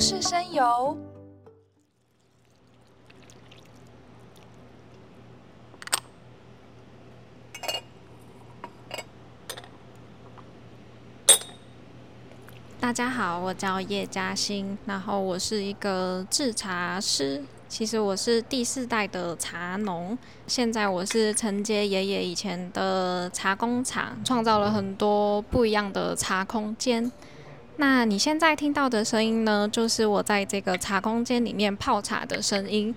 是生油。大家好我叫叶嘉欣然后我是一个制茶师。其实我是第四代的茶农。现在我是承接爷爷以前的茶工厂创造了很多不一样的茶空间。那你现在听到的声音呢，就是我在这个茶空间里面泡茶的声音。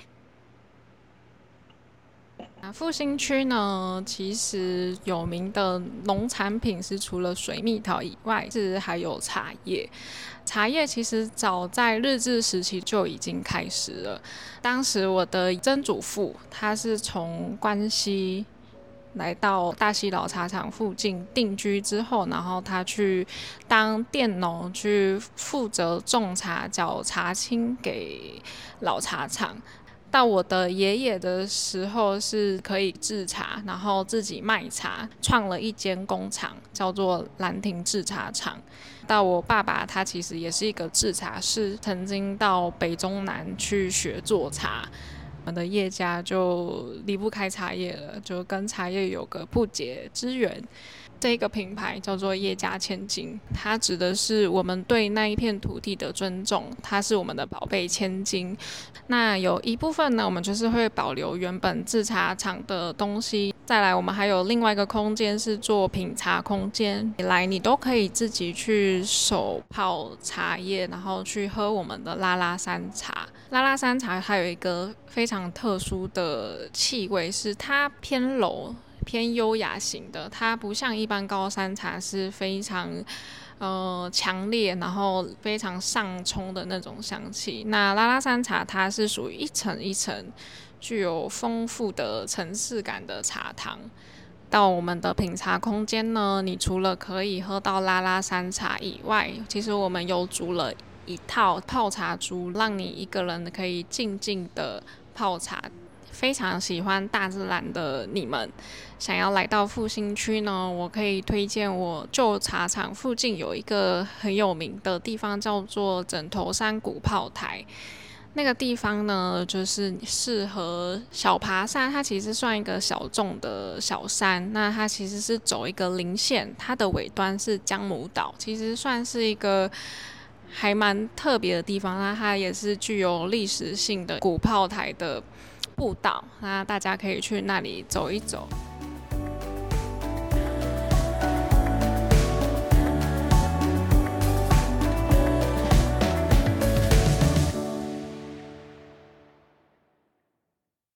那复兴区呢，其实有名的农产品是除了水蜜桃以外，是还有茶叶。茶叶其实早在日治时期就已经开始了。当时我的曾祖父他是从关西来到大溪老茶厂附近定居之后，然后他去当佃农，去负责种茶、缴茶青给老茶厂。到我的爷爷的时候是可以制茶，然后自己卖茶，创了一间工厂，叫做兰亭制茶厂。到我爸爸，他其实也是一个制茶师，曾经到北中南去学做茶。我们的叶家就离不开茶叶了，就跟茶叶有个不解之缘。这个品牌叫做叶家千金，它指的是我们对那一片土地的尊重，它是我们的宝贝千金。那有一部分呢，我们就是会保留原本制茶厂的东西。再来，我们还有另外一个空间是做品茶空间，来你都可以自己去手泡茶叶，然后去喝我们的拉拉山茶。拉拉山茶它有一个非常特殊的气味，是它偏柔。偏优雅型的，它不像一般高山茶是非常呃强烈，然后非常上冲的那种香气。那拉拉山茶它是属于一层一层，具有丰富的层次感的茶汤。到我们的品茶空间呢，你除了可以喝到拉拉山茶以外，其实我们又煮了一套泡茶珠，让你一个人可以静静的泡茶。非常喜欢大自然的你们，想要来到复兴区呢？我可以推荐我旧茶厂附近有一个很有名的地方，叫做枕头山谷炮台。那个地方呢，就是适合小爬山。它其实算一个小众的小山，那它其实是走一个零线，它的尾端是江母岛，其实算是一个还蛮特别的地方。那它也是具有历史性的古炮台的。步道，那大家可以去那里走一走。